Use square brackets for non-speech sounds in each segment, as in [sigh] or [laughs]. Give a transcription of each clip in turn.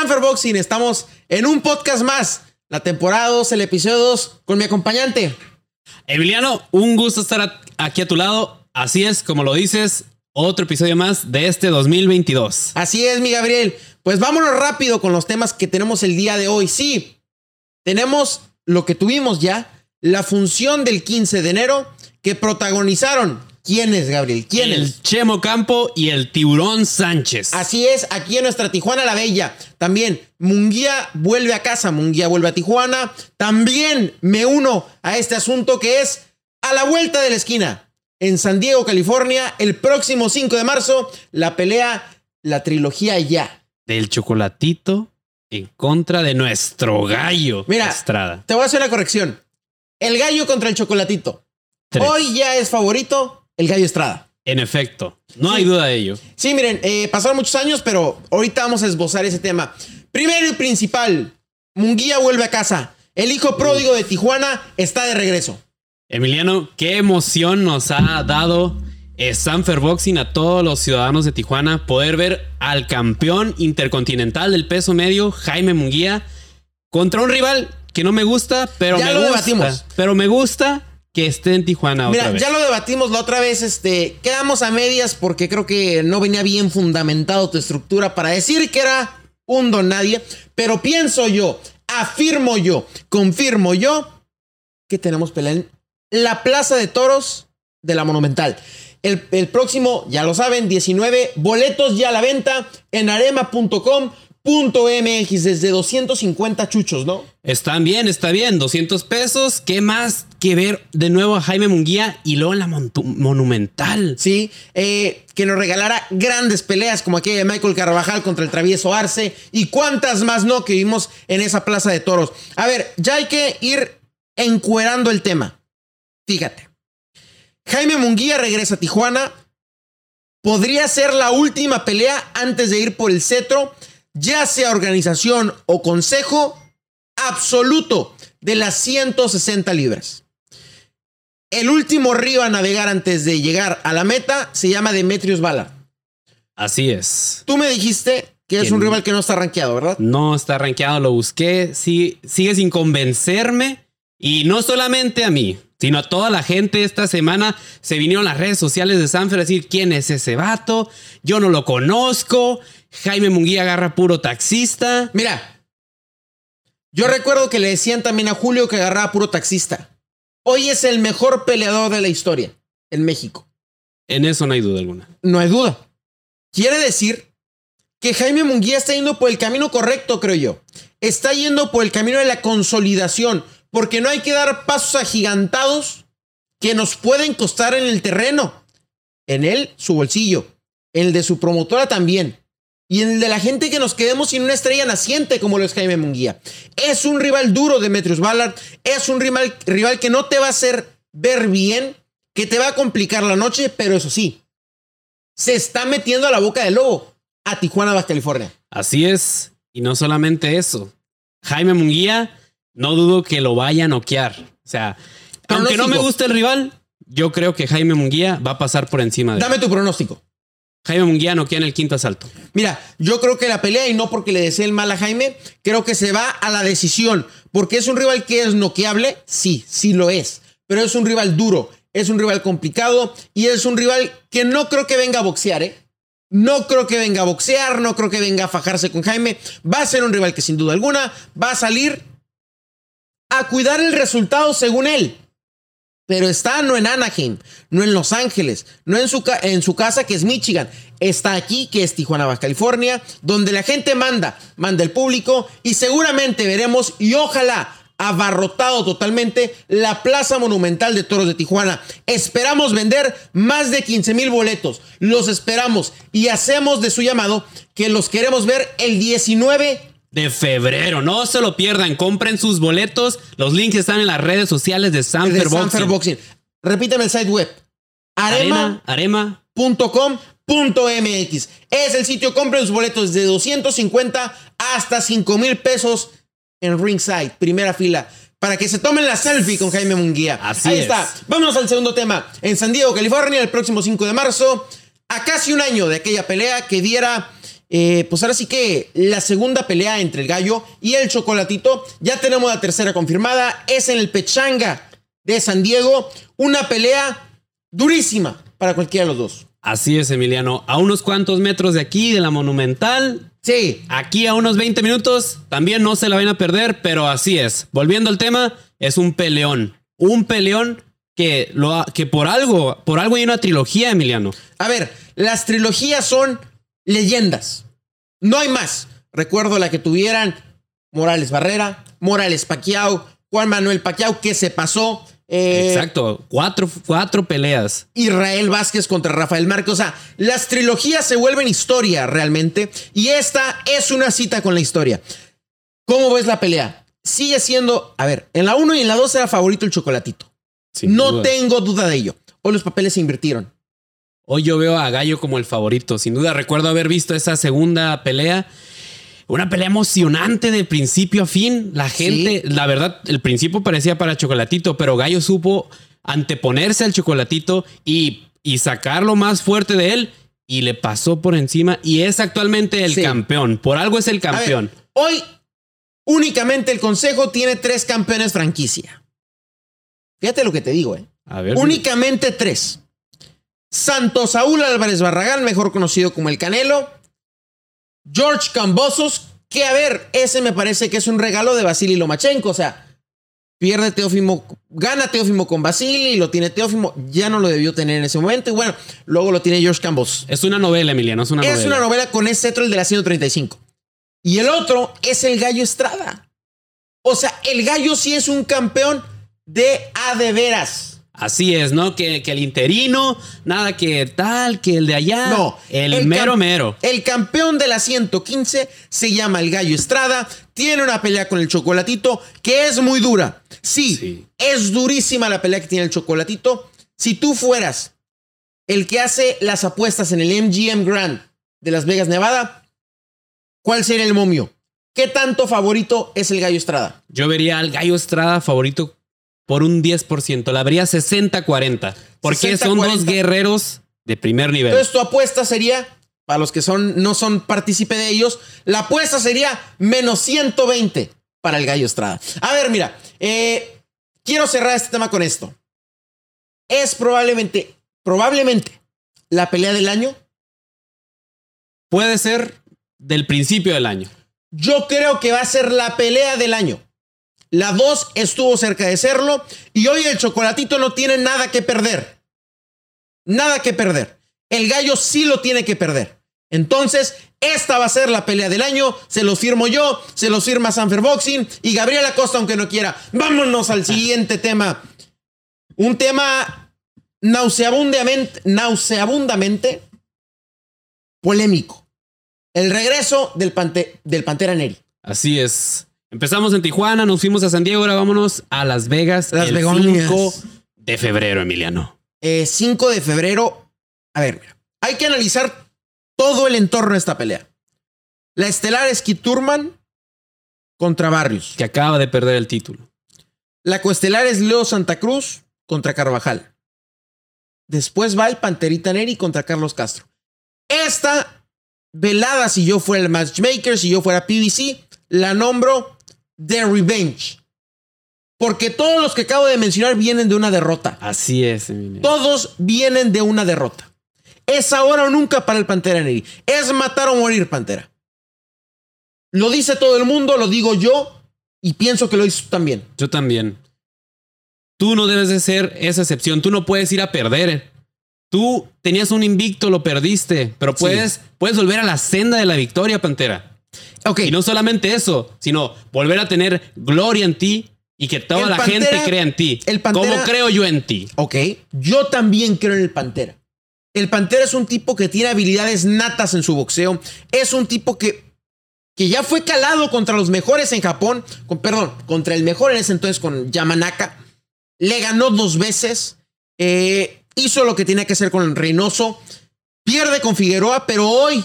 Sanfer Boxing, estamos en un podcast más. La temporada 2, el episodio 2, con mi acompañante. Emiliano, un gusto estar aquí a tu lado. Así es, como lo dices, otro episodio más de este 2022. Así es, mi Gabriel. Pues vámonos rápido con los temas que tenemos el día de hoy. Sí, tenemos lo que tuvimos ya, la función del 15 de enero que protagonizaron. ¿Quiénes, Gabriel? ¿Quiénes? El Chemo Campo y el Tiburón Sánchez. Así es, aquí en nuestra Tijuana la Bella. También Munguía vuelve a casa, Munguía vuelve a Tijuana. También me uno a este asunto que es a la vuelta de la esquina. En San Diego, California, el próximo 5 de marzo, la pelea, la trilogía ya. Del chocolatito en contra de nuestro gallo. Mira, Estrada. te voy a hacer una corrección. El gallo contra el chocolatito. Tres. Hoy ya es favorito el gallo Estrada. En efecto, no hay duda de ello. Sí, miren, eh, pasaron muchos años, pero ahorita vamos a esbozar ese tema. Primero y principal, Munguía vuelve a casa. El hijo pródigo de Tijuana está de regreso. Emiliano, qué emoción nos ha dado Sanfer Boxing a todos los ciudadanos de Tijuana poder ver al campeón intercontinental del peso medio, Jaime Munguía, contra un rival que no me gusta, pero Ya me lo gusta. debatimos. Pero me gusta que esté en Tijuana otra Mira, vez. ya lo debatimos la otra vez, este, quedamos a medias porque creo que no venía bien fundamentado tu estructura para decir que era un don nadie, pero pienso yo, afirmo yo, confirmo yo que tenemos pelea en la Plaza de Toros de la Monumental. El, el próximo, ya lo saben, 19 boletos ya a la venta en arema.com.mx desde 250 chuchos, ¿no? Están bien, está bien. 200 pesos. ¿Qué más que ver de nuevo a Jaime Munguía y luego en la Monumental? Sí, eh, que nos regalara grandes peleas como aquella de Michael Carvajal contra el travieso Arce y cuántas más no que vimos en esa plaza de toros. A ver, ya hay que ir encuerando el tema. Fíjate, Jaime Munguía regresa a Tijuana. Podría ser la última pelea antes de ir por el cetro, ya sea organización o consejo absoluto de las 160 libras. El último río a navegar antes de llegar a la meta se llama Demetrius Ballard. Así es. Tú me dijiste que es un rival que no está rankeado, ¿verdad? No está rankeado, lo busqué. Sí, sigue sin convencerme. Y no solamente a mí, sino a toda la gente esta semana se vinieron las redes sociales de Sanfer a decir quién es ese vato. Yo no lo conozco. Jaime Munguía agarra puro taxista. Mira, yo recuerdo que le decían también a Julio que agarraba puro taxista. Hoy es el mejor peleador de la historia en México. En eso no hay duda alguna. No hay duda. Quiere decir que Jaime Munguía está yendo por el camino correcto, creo yo. Está yendo por el camino de la consolidación, porque no hay que dar pasos agigantados que nos pueden costar en el terreno. En él, su bolsillo. En el de su promotora también. Y en el de la gente que nos quedemos sin una estrella naciente como lo es Jaime Munguía. Es un rival duro, Demetrius Ballard. Es un rival, rival que no te va a hacer ver bien, que te va a complicar la noche, pero eso sí, se está metiendo a la boca del lobo a Tijuana, Baja California. Así es. Y no solamente eso. Jaime Munguía, no dudo que lo vaya a noquear. O sea, aunque no me guste el rival, yo creo que Jaime Munguía va a pasar por encima de él. Dame tu pronóstico. Jaime Munguía noquea en el quinto asalto. Mira, yo creo que la pelea, y no porque le desee el mal a Jaime, creo que se va a la decisión. Porque es un rival que es noqueable, sí, sí lo es. Pero es un rival duro, es un rival complicado y es un rival que no creo que venga a boxear, ¿eh? No creo que venga a boxear, no creo que venga a fajarse con Jaime. Va a ser un rival que sin duda alguna va a salir a cuidar el resultado según él. Pero está no en Anaheim, no en Los Ángeles, no en su, en su casa que es Michigan. Está aquí que es Tijuana, Baja California, donde la gente manda, manda el público y seguramente veremos y ojalá abarrotado totalmente la Plaza Monumental de Toros de Tijuana. Esperamos vender más de 15 mil boletos. Los esperamos y hacemos de su llamado que los queremos ver el 19 De febrero, no se lo pierdan, compren sus boletos. Los links están en las redes sociales de Sanfer Sanfer Boxing. Boxing. Repítame el site web. Arema. Arema, Arema. .com.mx es el sitio, compren sus boletos de 250 hasta 5 mil pesos en ringside, primera fila, para que se tomen la selfie con Jaime Munguía. Así Ahí es. está. Vámonos al segundo tema. En San Diego, California, el próximo 5 de marzo, a casi un año de aquella pelea que diera eh, pues ahora sí que la segunda pelea entre el gallo y el chocolatito. Ya tenemos la tercera confirmada. Es en el Pechanga de San Diego. Una pelea durísima para cualquiera de los dos. Así es, Emiliano. A unos cuantos metros de aquí, de la Monumental. Sí. Aquí a unos 20 minutos. También no se la van a perder, pero así es. Volviendo al tema, es un peleón. Un peleón que, lo, que por algo, por algo hay una trilogía, Emiliano. A ver, las trilogías son leyendas. No hay más. Recuerdo la que tuvieran Morales Barrera, Morales Paquiao, Juan Manuel Paquiao, que se pasó. Eh, Exacto, cuatro, cuatro peleas. Israel Vázquez contra Rafael Márquez. O sea, las trilogías se vuelven historia realmente. Y esta es una cita con la historia. ¿Cómo ves la pelea? Sigue siendo, a ver, en la 1 y en la 2 era favorito el chocolatito. Sin no duda. tengo duda de ello. Hoy los papeles se invirtieron. Hoy yo veo a Gallo como el favorito. Sin duda, recuerdo haber visto esa segunda pelea. Una pelea emocionante de principio a fin. La gente, la verdad, el principio parecía para Chocolatito, pero Gallo supo anteponerse al Chocolatito y, y sacar lo más fuerte de él y le pasó por encima y es actualmente el Sí. campeón. Por algo es el ver, campeón. hoy únicamente el Consejo tiene tres campeones franquicia. Fíjate lo que te digo, ¿eh? A ver. Únicamente tres. Santo Saúl Álvarez Barragán, mejor conocido como el Canelo. George Cambosos, que a ver, ese me parece que es un regalo de Vasily Lomachenko. O sea, pierde Teófimo, gana Teófimo con Vasily, lo tiene Teófimo, ya no lo debió tener en ese momento. Y bueno, luego lo tiene George Cambosos. Es una novela, Emiliano. Es una Es novela. una novela con ese cetro, el de la 135. Y el otro es el Gallo Estrada. O sea, el Gallo sí es un campeón de a de veras. Así es, ¿no? Que, que el interino, nada que tal, que el de allá. No, El, mero mero. El campeón de la 115 se llama el Gallo Estrada. Tiene una pelea con el Chocolatito que es muy dura. Sí, Sí. es durísima la pelea que tiene el Chocolatito. Si tú fueras el que hace las apuestas en el MGM Grand de Las Vegas, Nevada, ¿cuál sería el momio? ¿Qué tanto favorito es el Gallo Estrada? Yo vería al Gallo Estrada favorito por un 10%. La vería 60-40. Porque 60-40. son dos guerreros de primer nivel. Entonces tu apuesta sería, para los que son, no son partícipe de ellos, la apuesta sería menos 120 para el Gallo Estrada. A ver, mira, eh, quiero cerrar este tema con esto. Es probablemente, probablemente la pelea del año. Puede ser del principio del año. Yo creo que va a ser la pelea del año. La 2 estuvo cerca de serlo y hoy el chocolatito no tiene nada que perder. Nada que perder. El gallo sí lo tiene que perder. Entonces, esta va a ser la pelea del año. Se los firmo yo, se los firma Sanfer Boxing y Gabriel Acosta, aunque no quiera. Vámonos al siguiente tema. Un tema nauseabundamente, nauseabundamente polémico. El regreso del, Pante- del Pantera Neri. Así es. Empezamos en Tijuana, nos fuimos a San Diego, ahora vámonos a Las Vegas. Las el Begonias. 5 de febrero, Emiliano. Eh, 5 de febrero. A ver, mira, hay que analizar todo el entorno de esta pelea. La estelar es Keith Turman contra Barrios. Que acaba de perder el título. La coestelar es Leo Santa Cruz contra Carvajal. Después va el Panterita Neri contra Carlos Castro. Esta velada, si yo fuera el matchmaker, si yo fuera PBC, la nombro The Revenge. Porque todos los que acabo de mencionar vienen de una derrota. Así es, Emiliano. Todos vienen de una derrota. Es ahora o nunca para el Pantera Neri. Es matar o morir, Pantera. Lo dice todo el mundo, lo digo yo y pienso que lo tú también. Yo también. Tú no debes de ser esa excepción. Tú no puedes ir a perder. Tú tenías un invicto, lo perdiste, pero puedes, puedes volver a la senda de la victoria, Pantera. Ok, Y no solamente eso, sino volver a tener gloria en ti y que toda El la Pantera- gente crea en ti. el Pantera- creo yo en ti. ok. Yo también creo en el Pantera. El Pantera es un tipo que tiene habilidades natas en su boxeo. Es un tipo que, que ya fue calado contra los mejores en Japón. Con, perdón, contra el mejor en ese entonces con Yamanaka. Le ganó dos veces. Eh, hizo lo que tenía que hacer con Reynoso. Pierde con Figueroa, pero hoy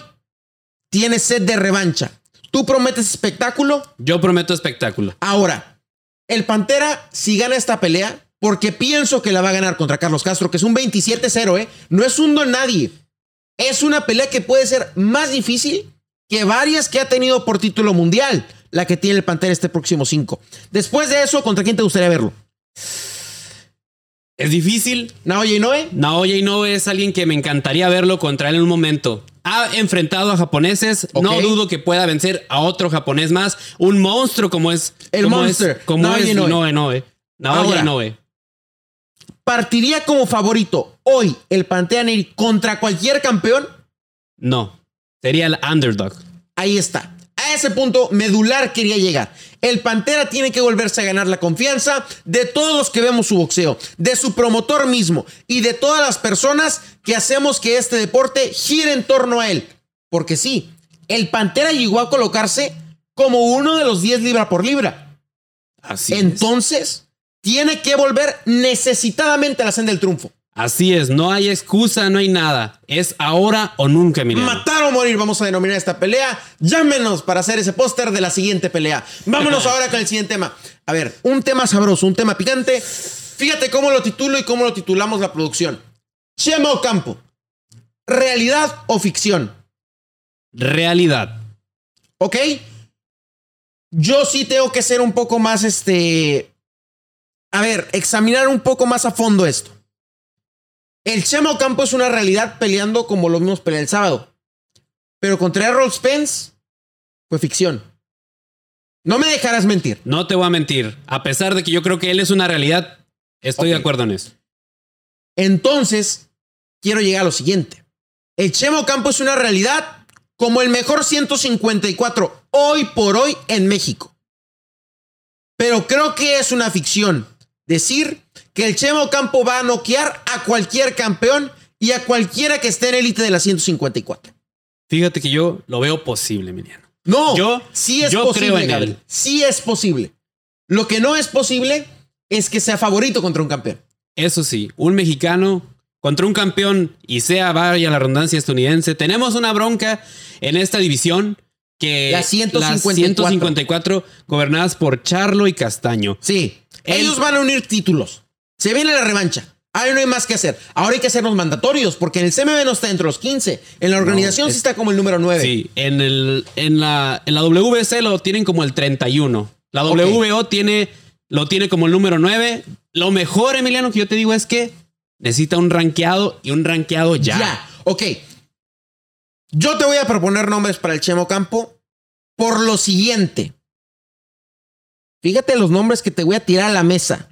tiene sed de revancha. Tú prometes espectáculo. Yo prometo espectáculo. Ahora, el Pantera, si gana esta pelea, porque pienso que la va a ganar contra Carlos Castro, que es un 27-0, ¿eh? No es un don nadie. Es una pelea que puede ser más difícil que varias que ha tenido por título mundial, la que tiene el Pantera este próximo 5. Después de eso, ¿contra quién te gustaría verlo? Es difícil. ¿Naoya Inoue? Naoya Inoue es alguien que me encantaría verlo contra él en un momento. Ha enfrentado a japoneses. No dudo que pueda vencer a otro japonés más. Un monstruo como es. El como monster, Es, como Naoya es Inoue. Inoue. Naoya. Inoue. ¿Partiría como favorito hoy el Pantera contra cualquier campeón? No. Sería el underdog. Ahí está. A ese punto medular quería llegar. El Pantera tiene que volverse a ganar la confianza de todos los que vemos su boxeo, de su promotor mismo y de todas las personas que hacemos que este deporte gire en torno a él. Porque sí, el Pantera llegó a colocarse como uno de los 10 libra por libra. Así es. Entonces, tiene que volver necesitadamente a la senda del triunfo. Así es. No hay excusa, no hay nada. Es ahora o nunca, Emiliano. Matar o morir, vamos a denominar esta pelea. Llámenos para hacer ese póster de la siguiente pelea. Vámonos ahora con el siguiente tema. A ver, un tema sabroso, un tema picante. Fíjate cómo lo titulo y cómo lo titulamos la producción. Chema Ocampo. ¿Realidad o ficción? Realidad. ¿Ok? Yo sí tengo que ser un poco más, este... A ver, examinar un poco más a fondo esto. El Chema Ocampo es una realidad peleando como lo vimos pelear el sábado. Pero contra Errol Spence fue ficción. No me dejarás mentir. No te voy a mentir. A pesar de que yo creo que él es una realidad, estoy de acuerdo en eso. Entonces, quiero llegar a lo siguiente. El Chema Ocampo es una realidad como el mejor 154 hoy por hoy en México. Pero creo que es una ficción decir que el Chema Ocampo va a noquear a cualquier campeón y a cualquiera que esté en élite de la 154. Fíjate que yo lo veo posible, Emiliano. No, Yo- sí es yo posible, creo en Gabriel. él. Sí es posible. Lo que no es posible es que sea favorito contra un campeón. Eso sí, un mexicano contra un campeón y sea vaya la redundancia estadounidense. Tenemos una bronca en esta división que La 154. las 154 gobernadas por Charlo y Castaño. Sí. Ellos van a unir títulos. Se viene la revancha. Ahora no hay más que hacer. Ahora hay que hacer los mandatorios, porque en el CMB no está entre los 15. En la organización No, sí es- está como el número 9. Sí, en, el, en, la, en la WBC lo tienen como el 31. La. WBO tiene, lo tiene como el número 9. Lo mejor, Emiliano, que yo te digo es que necesita un rankeado y un rankeado ya. Ya. Ok. Yo te voy a proponer nombres para el Chemo Campo por lo siguiente. Fíjate los nombres que te voy a tirar a la mesa.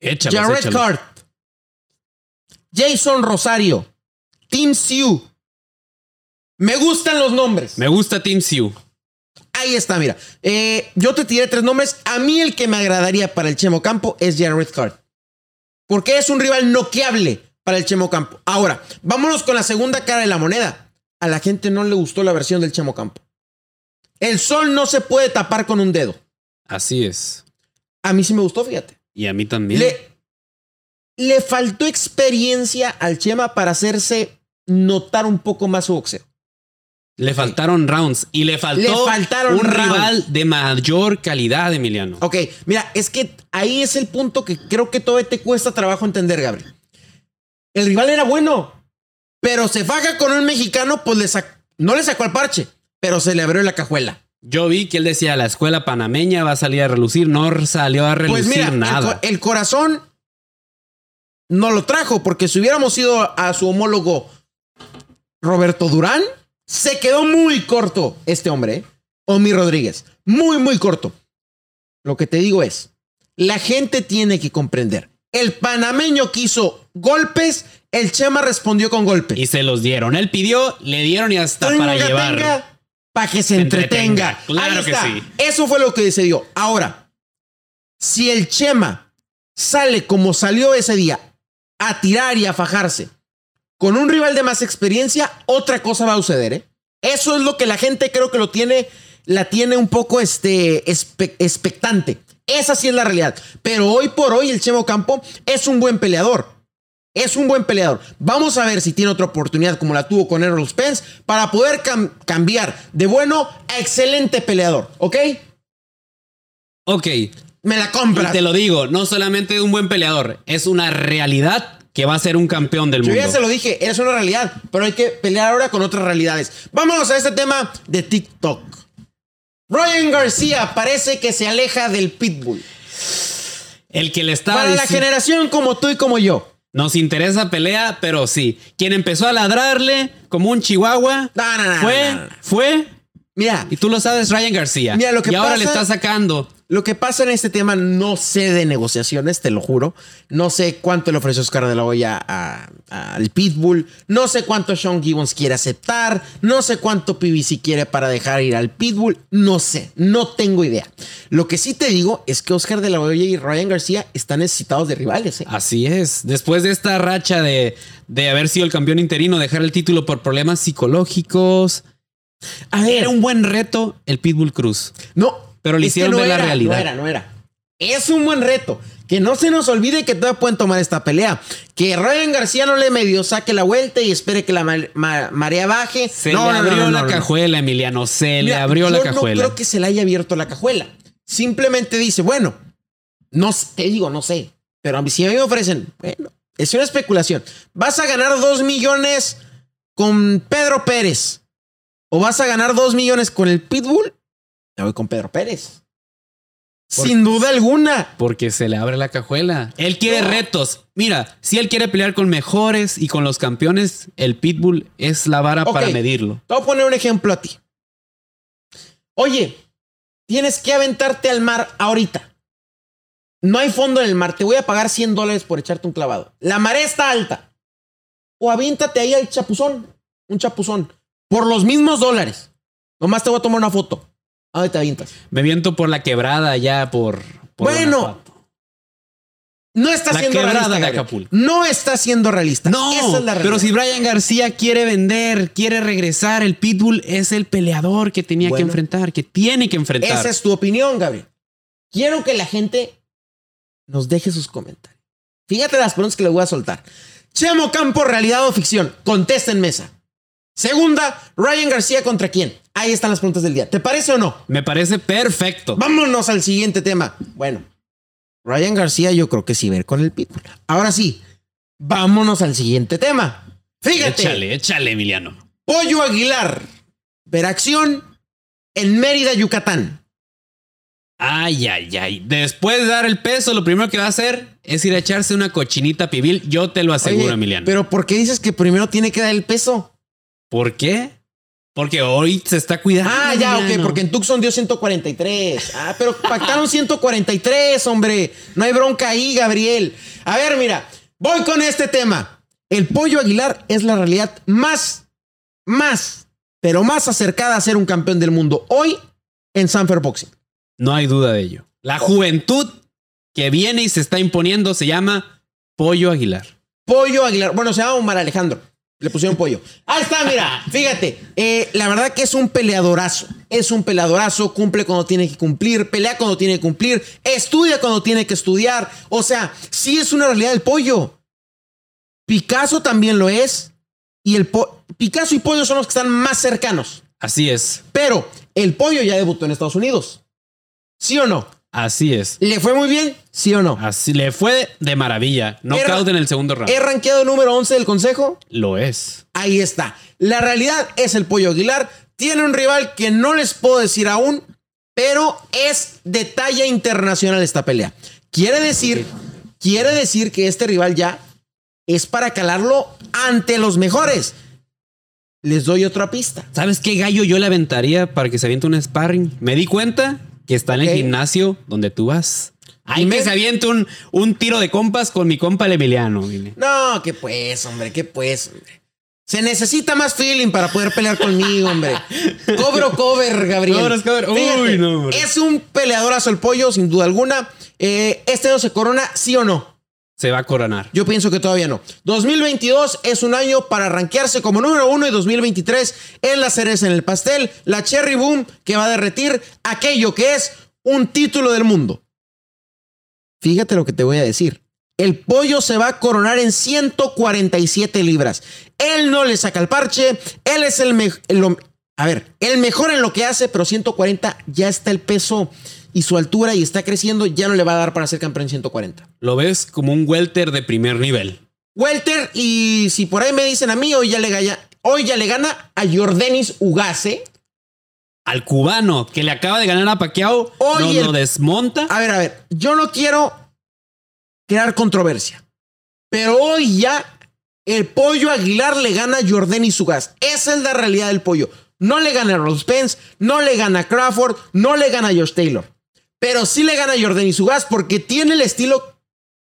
Échalos, Jared échalos. Cart. Jason Rosario. Tim Sioux. Me gustan los nombres. Me gusta Team Sioux. Ahí está, mira. Eh, yo te tiré tres nombres. A mí el que me agradaría para el Chemo Campo es Jared Cart. Porque es un rival noqueable para el Chemo Campo. Ahora, vámonos con la segunda cara de la moneda. A la gente no le gustó la versión del Chemo Campo. El sol no se puede tapar con un dedo. Así es. A mí sí me gustó, fíjate. Y a mí también. Le, le faltó experiencia al Chema para hacerse notar un poco más su boxeo. Le faltaron rounds y le faltó Le faltaron un rounds. rival de mayor calidad, Emiliano. Ok, mira, es que ahí es el punto que creo que todavía te cuesta trabajo entender, Gabriel. El rival era bueno, pero se faja con un mexicano, pues le no le sacó al parche, pero se le abrió la cajuela. Yo vi que él decía la escuela panameña va a salir a relucir, no salió a relucir Pues mira, el, nada. el corazón no lo trajo, porque si hubiéramos ido a su homólogo Roberto Durán, se quedó muy corto este hombre, ¿eh? Omi Rodríguez. Muy, muy corto. Lo que te digo es, la gente tiene que comprender. El panameño quiso golpes, el Chema respondió con golpes. Y se los dieron. Él pidió, le dieron y hasta para llevar. Para que se Se entretenga. entretenga. Claro Ahí que sí. Eso fue lo que decidió. Ahora, si el Chema sale como salió ese día a tirar y a fajarse con un rival de más experiencia, otra cosa va a suceder. ¿eh? Eso es lo que la gente creo que lo tiene, la tiene un poco este, espe- expectante. Esa sí es la realidad. Pero hoy por hoy el Chemo Campo es un buen peleador. Es un buen peleador. Vamos a ver si tiene otra oportunidad como la tuvo con Errol Spence para poder cam- cambiar de bueno a excelente peleador. ¿Ok? Ok, y Me la compras. te lo digo, no solamente un buen peleador, es una realidad que va a ser un campeón del Yo mundo. ya se lo dije, es una realidad, pero hay que pelear ahora con otras realidades. Vámonos a este tema de TikTok. Ryan García parece que se aleja del pitbull. El que le estaba Para la generación como tú y como yo. Nos interesa pelea, pero sí. Quien empezó a ladrarle como un chihuahua No, no, no, fue, fue, Mira, y tú lo sabes, Ryan García. Mira, lo que y ahora le está sacando. Lo que pasa en este tema, no sé de negociaciones, te lo juro. No sé cuánto le ofreció Oscar de la Hoya al Pitbull. No sé cuánto Sean Gibbons quiere aceptar. No sé cuánto PBC quiere para dejar ir al Pitbull. No sé, no tengo idea. Lo que sí te digo es que Oscar de la Hoya y Ryan García están necesitados de rivales. ¿eh? Así es. Después de esta racha de, de haber sido el campeón interino, dejar el título por problemas psicológicos. A ver, Era un buen reto el Pitbull Cruz. No. Pero le es hicieron ver la realidad. No era, no era. Es un buen reto. Que no se nos olvide que todavía pueden tomar esta pelea. Que Ryan García no le medio saque la vuelta y espere que la ma- ma- marea baje. Se No, le no, no, abrió no, la no, no. cajuela, Emiliano. Se le abrió la yo cajuela. No creo que se le haya abierto la cajuela. Simplemente dice, bueno, no te digo, no sé. Pero si a mí me ofrecen, bueno, es una especulación. Vas a ganar dos millones con Pedro Pérez. O vas a ganar dos millones con el Pitbull. Me voy con Pedro Pérez. Sin duda alguna. Porque se le abre la cajuela. Él quiere retos. Mira, si él quiere pelear con mejores y con los campeones, el Pitbull es la vara para medirlo. Te voy a poner un ejemplo a ti. Oye, tienes que aventarte al mar ahorita. No hay fondo en el mar. Te voy a pagar 100 dólares por echarte un clavado. La marea está alta. O aviéntate ahí al chapuzón. Un chapuzón. Por los mismos dólares. Nomás te voy a tomar una foto. ¿A dónde te avientas? Me viento por la quebrada ya por. por Bueno. No está La siendo realista. de Gabriel. Acapulco. No está siendo realista. No, Esa es la realidad. pero si Brian García quiere vender, quiere regresar, el Pitbull es el peleador que tenía que enfrentar, que tiene que enfrentar. Esa es tu opinión, Gabriel. Quiero que la gente nos deje sus comentarios. Fíjate las preguntas que le voy a soltar. Chemo Campo, realidad o ficción. Contesta en mesa. Segunda, Ryan García contra quién. Ahí están las preguntas del día. ¿Te parece o no? Me parece perfecto. Vámonos al siguiente tema. Bueno, Ryan García yo creo que sí ver con el Pitbull. Ahora sí, vámonos al siguiente tema. Fíjate. Échale, échale, Emiliano. Pollo Aguilar. Ver acción en Mérida, Yucatán. Ay, ay, ay. Después de dar el peso, lo primero que va a hacer es ir a echarse una cochinita pibil. Yo te lo aseguro, Oye, Emiliano. Pero ¿por qué dices que primero tiene que dar el peso? ¿Por qué? Porque hoy se está cuidando. Ah, ya, ok, Emiliano. porque en Tucson dio 143. Ah, pero [laughs] pactaron 143, hombre. No hay bronca ahí, Gabriel. A ver, mira, voy con este tema. El pollo Aguilar es la realidad más, más, pero más acercada a ser un campeón del mundo hoy en Sanfer Boxing. No hay duda de ello. La juventud que viene y se está imponiendo se llama Pollo Aguilar. Pollo Aguilar. Bueno, se llama Omar Alejandro. Le pusieron pollo. Ahí está, mira. Fíjate. eh, la verdad que es un peleadorazo. Es un peleadorazo. Cumple cuando tiene que cumplir. Pelea cuando tiene que cumplir. Estudia cuando tiene que estudiar. O sea, sí es una realidad el pollo. Picasso también lo es. Y el po- Picasso y pollo son los que están más cercanos. Así es. Pero el pollo ya debutó en Estados Unidos. ¿Sí o no? Así es. ¿Le fue muy bien? ¿Sí o no? Así le fue de maravilla. Knockout Era- en el segundo round. ¿He rankeado número 11 del consejo? Lo es. Ahí está. La realidad es el Pollo Aguilar. Tiene un rival que no les puedo decir aún, pero es de talla internacional esta pelea. Quiere decir, quiere decir que este rival ya es para calarlo ante los mejores. Les doy otra pista. ¿Sabes qué gallo yo le aventaría para que se aviente un sparring? Me di cuenta que está en el gimnasio donde tú vas. Ahí se aviente un, un tiro de compas con mi compa el Emiliano. dile. No, que pues, hombre, que pues, hombre. Se necesita más feeling para poder pelear conmigo, hombre. [laughs] Cobro cover, Gabriel. Cobras cover. Uy, no, hombre. es un peleadorazo el pollo, sin duda alguna. Eh, ¿Este año se corona, sí o no? Se va a coronar. Yo pienso que todavía no. 2022 es un año para rankearse como número uno y 2023 es la cereza en el pastel, la cherry boom que va a derretir aquello que es un título del mundo. Fíjate lo que te voy a decir. El pollo se va a coronar en 147 libras. Él no le saca el parche. Él es el mejor. A ver, el mejor en lo que hace, pero 140 ya está el peso y su altura y está creciendo. Ya no le va a dar para ser campeón en 140. Lo ves como un welter de primer nivel. Welter, y si por ahí me dicen a mí, hoy ya le gana, hoy ya le gana a Jordanis Ugase. Al cubano que le acaba de ganar a Pacquiao, Hoy no el- lo desmonta. A ver, a ver, yo no quiero crear controversia, pero hoy ya el pollo Aguilar le gana a Jordanis Ugas. Esa es la realidad del pollo. No le gana a Ross Spence, no le gana a Crawford, no le gana a Josh Taylor. Pero sí le gana a Jordanis Ugas porque tiene el estilo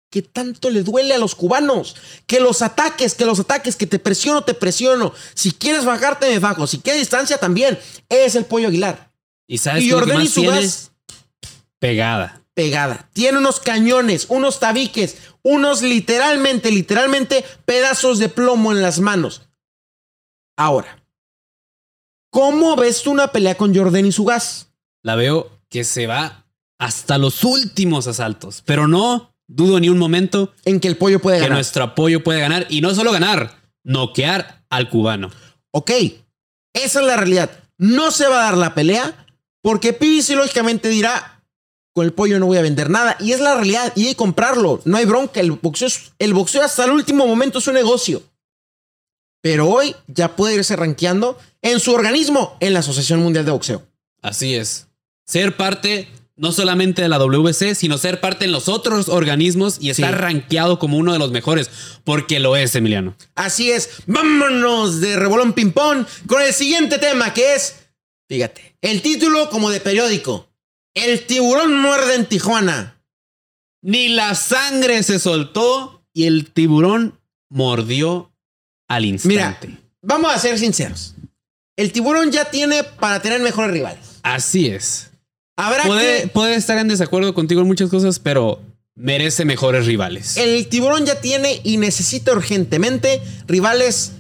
que tanto le duele a los cubanos. Que los ataques, que los ataques, que te presiono, te presiono. Si quieres bajarte, me bajo. Si quieres distancia, también. Es el pollo Aguilar. y sabes Y que más pegada. pegada. Tiene unos cañones, unos tabiques, unos literalmente, literalmente pedazos de plomo en las manos. Ahora, ¿cómo ves tú una pelea con Jordan y su gas? La veo que se va hasta los últimos asaltos, pero no dudo ni un momento En que el pollo puede que ganar. nuestro apoyo puede ganar y no solo ganar, noquear al cubano. Ok, esa es la realidad. No se va a dar la pelea porque PBC lógicamente dirá, con el pollo no voy a vender nada. Y es la realidad, y hay que comprarlo. No hay bronca. El boxeo, el boxeo hasta el último momento es un negocio. Pero hoy ya puede irse rankeando en su organismo, en la Asociación Mundial de Boxeo. Así es. Ser parte no solamente de la WC, sino ser parte en los otros organismos y estar Sí. rankeado como uno de los mejores, porque lo es, Emiliano. Así es, vámonos de rebolón ping-pong con el siguiente tema que es, fíjate, el título como de periódico. El tiburón muerde en Tijuana. Ni la sangre se soltó y el tiburón mordió al Mira, instante. vamos a ser sinceros. El tiburón ya tiene para tener mejores rivales. Así es. Habrá Puede, que... puede estar en desacuerdo contigo en muchas cosas, pero merece mejores rivales. El tiburón ya tiene y necesita urgentemente rivales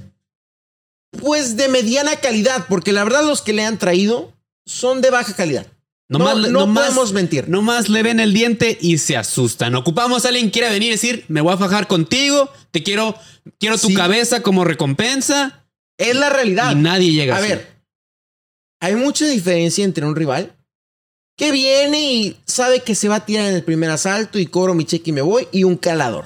pues de mediana calidad, porque la verdad los que le han traído son de baja calidad. No, no, más, no no más- podemos mentir. No más le ven el diente y se asustan. Ocupamos a alguien que quiera venir y decir, me voy a fajar contigo, te quiero, quiero tu Sí. cabeza como recompensa. Es la realidad. Y nadie llega A así. ver, hay mucha diferencia entre un rival que viene y sabe que se va a tirar en el primer asalto y cobro mi cheque y me voy y un calador.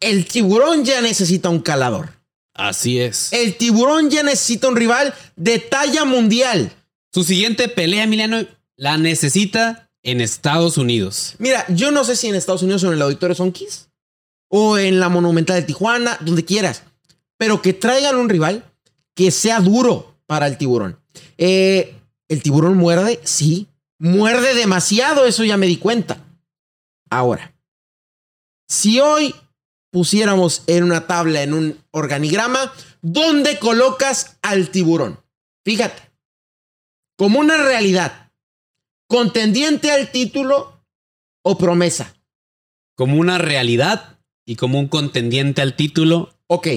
El tiburón ya necesita un calador. Así es. El tiburón ya necesita un rival de talla mundial. Su siguiente pelea, Emiliano, la necesita en Estados Unidos. Mira, yo no sé si en Estados Unidos o en el Auditorio Sonquis o en la Monumental de Tijuana, donde quieras, pero que traigan un rival que sea duro para el tiburón. Eh, el tiburón muerde, sí, muerde demasiado, eso ya me di cuenta. Ahora, si hoy pusiéramos en una tabla, en un organigrama, ¿dónde colocas al tiburón? Fíjate, como una realidad, contendiente al título o promesa. Como una realidad y como un contendiente al título. Ok,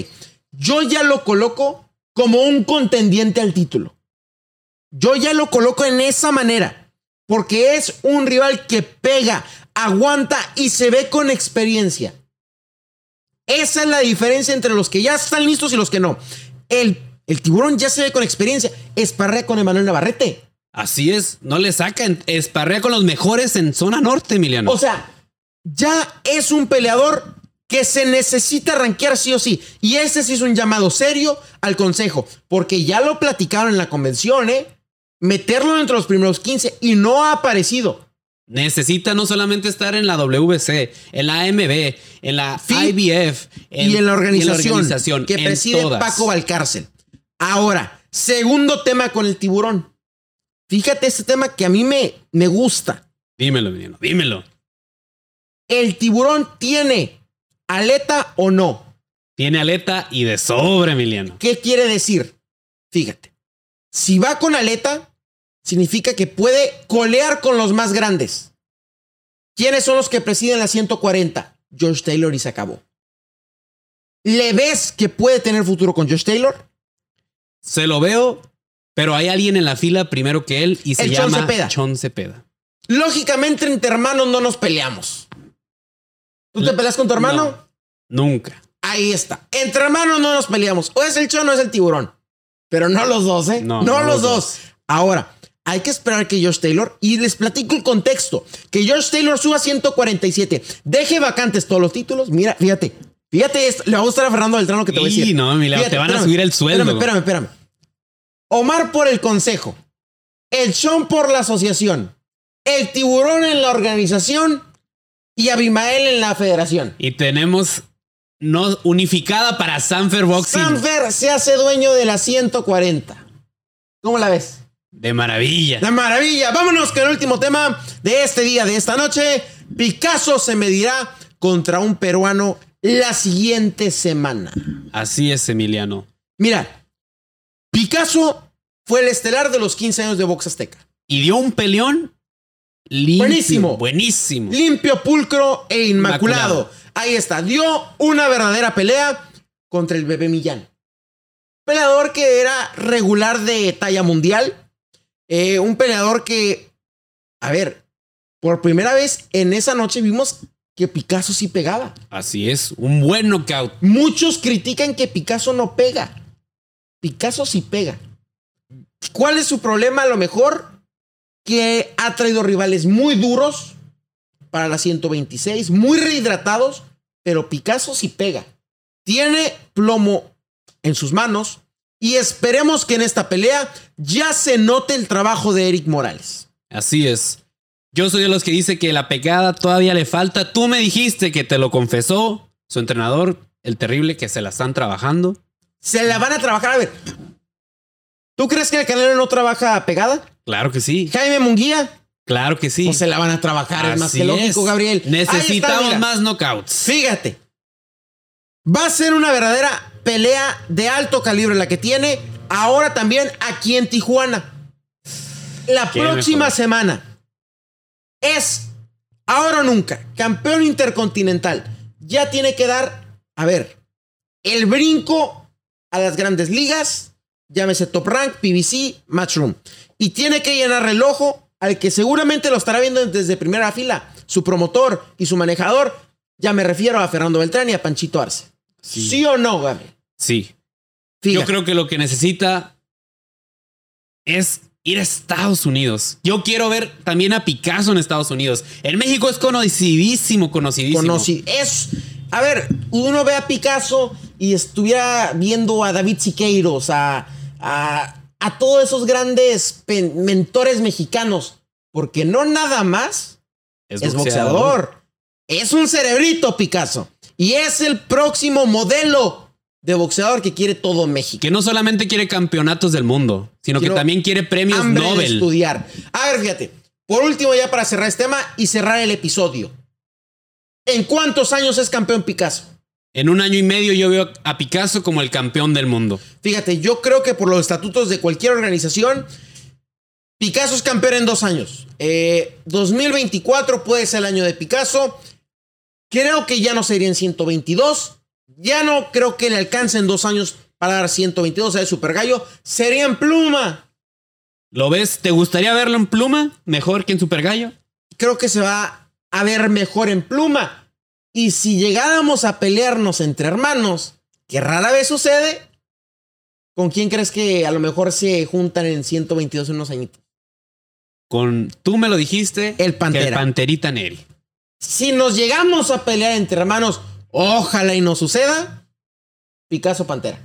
yo ya lo coloco como un contendiente al título. Yo ya lo coloco en esa manera, porque es un rival que pega, aguanta y se ve con experiencia. Esa es la diferencia entre los que ya están listos y los que no. El, el tiburón ya se ve con experiencia. Esparrea con Emanuel Navarrete. Así es, no le sacan. Esparrea con los mejores en zona norte, Emiliano. O sea, ya es un peleador que se necesita rankear sí o sí. Y ese sí es un llamado serio al consejo, porque ya lo platicaron en la convención, ¿eh? Meterlo entre los primeros 15 y no ha aparecido. Necesita no solamente estar en la WC, en la AMB, en la FIP IBF y en la organización, organización, que preside todas. Paco Valcárcel. Ahora, segundo tema con el tiburón. Fíjate este tema que a mí me, me gusta. Dímelo, Emiliano, dímelo. ¿El tiburón tiene aleta o no? Tiene aleta y de sobre, Emiliano. ¿Qué quiere decir? Fíjate. Si va con aleta, significa que puede colear con los más grandes. ¿Quiénes son los que presiden la 140? Josh Taylor y se acabó. ¿Le ves que puede tener futuro con Josh Taylor? Se lo veo, pero hay alguien en la fila primero que él y se El Chon llama Cepeda. Chon Cepeda. Lógicamente, entre hermanos no nos peleamos. ¿Tú te peleas con tu hermano? No, nunca. Ahí está. Entre hermanos no nos peleamos. O es el chon o es el tiburón. Pero no los dos, ¿eh? No, No, no los los dos. Ahora, hay que esperar que Josh Taylor, y les platico el contexto, que Josh Taylor suba 147, deje vacantes todos los títulos. Mira, fíjate, Fíjate esto, le va a gustar a Fernando Beltrán lo que te voy a decir. no, Emiliano, Fíjate, te van a subir el sueldo. Espérame, espérame, espérame. Omar por el consejo. El Sean por la asociación. El tiburón en la organización. Y Abimael en la federación. Y tenemos no unificada para Sanfer Boxing. Sanfer se hace dueño de la 140. ¿Cómo la ves? De maravilla. La maravilla. Vámonos con el último tema de este día, de esta noche. Picasso se medirá contra un peruano la siguiente semana. Así es, Emiliano. Mira, Picasso fue el estelar de los 15 años de Box Azteca. Y dio un peleón limpio, Buenísimo. Buenísimo. Limpio, pulcro e inmaculado. Inmaculado. Ahí está. Dio una verdadera pelea contra el bebé Millán. Peleador que era regular de talla mundial. Eh, un peleador que, a ver, por primera vez en esa noche vimos que Picasso sí pegaba. Así es. Un buen knockout. Muchos critican que Picasso no pega. Picasso sí pega. ¿Cuál es su problema? A lo mejor que ha traído rivales muy duros para la 126, muy rehidratados, pero Picasso sí pega. Tiene plomo en sus manos y esperemos que en esta pelea ya se note el trabajo de Eric Morales. Así es. Yo soy de los que dice que la pegada todavía le falta. Tú me dijiste que te lo confesó su entrenador, el terrible, que se la están trabajando. Se la van a trabajar. A ver, ¿tú crees que el Canelo no trabaja pegada? Claro que sí. Jaime Munguía, Claro que sí. o se la van a trabajar, es más que lógico. Gabriel. Está, Necesitamos más knockouts. Fíjate. Va a ser una verdadera pelea de alto calibre la que tiene ahora también aquí en Tijuana. La próxima mejor. semana es ahora o nunca campeón intercontinental. Ya tiene que dar, a ver, el brinco a las grandes ligas, llámese Top Rank, PBC, Matchroom. Y tiene que llenar el ojo al que seguramente lo estará viendo desde primera fila, su promotor y su manejador. Ya me refiero a Fernando Beltrán y a Panchito Arce. ¿Sí, Sí. o no, Gabriel? Sí. Fíjate. Yo creo que lo que necesita es ir a Estados Unidos. Yo quiero ver también a Picasso en Estados Unidos. En México es conocidísimo, conocidísimo. Conocí. Es. A ver, uno ve a Picasso y estuviera viendo a David Siqueiros, a, a, a todos esos grandes mentores mexicanos. Porque no nada más es boxeador. Es un cerebrito, Picasso. Y es el próximo modelo de boxeador que quiere todo México. Que no solamente quiere campeonatos del mundo, sino Quiero que también quiere premios Nobel. estudiar. A ver, fíjate. Por último, ya para cerrar este tema y cerrar el episodio. ¿En cuántos años es campeón Picasso? En un año y medio yo veo a Picasso como el campeón del mundo. Fíjate, yo creo que por los estatutos de cualquier organización, Picasso es campeón en dos años. Eh, 2024 puede ser el año de Picasso. Creo que ya no sería en 122. Ya no creo que le alcance en dos años para dar 122 a el Super Gallo. Sería en pluma. ¿Lo ves? ¿Te gustaría verlo en pluma? ¿Mejor que en Super Gallo? Creo que se va a ver mejor en pluma. Y si llegáramos a pelearnos entre hermanos, que rara vez sucede, ¿con quién crees que a lo mejor se juntan en 122 en unos añitos? Con, tú me lo dijiste, El Pantera. que el Panterita Neri. Si nos llegamos a pelear entre hermanos, ojalá y no suceda, Picasso Pantera.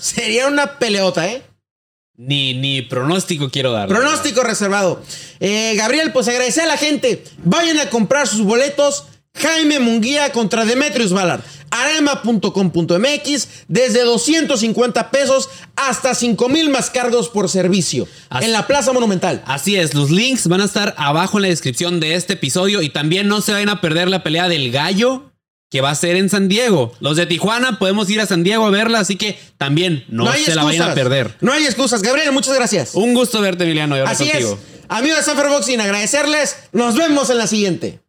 Sería una peleota, ¿eh? Ni, ni pronóstico quiero dar. Pronóstico reservado. Eh, Gabriel, pues agradecer a la gente. Vayan a comprar sus boletos. Jaime Munguía contra Demetrius Ballard. Arema.com.mx desde 250 pesos hasta 5 mil más cargos por servicio. Así- En la Plaza Monumental. Así es, los links van a estar abajo en la descripción de este episodio y también no se vayan a perder la pelea del gallo que va a ser en San Diego. Los de Tijuana podemos ir a San Diego a verla, así que también no, se la vayan a perder. No hay excusas. Gabriel, muchas gracias. Un gusto verte, Emiliano, Así contigo. es. Amigos de Sanfer Boxing, agradecerles. Nos vemos en la siguiente.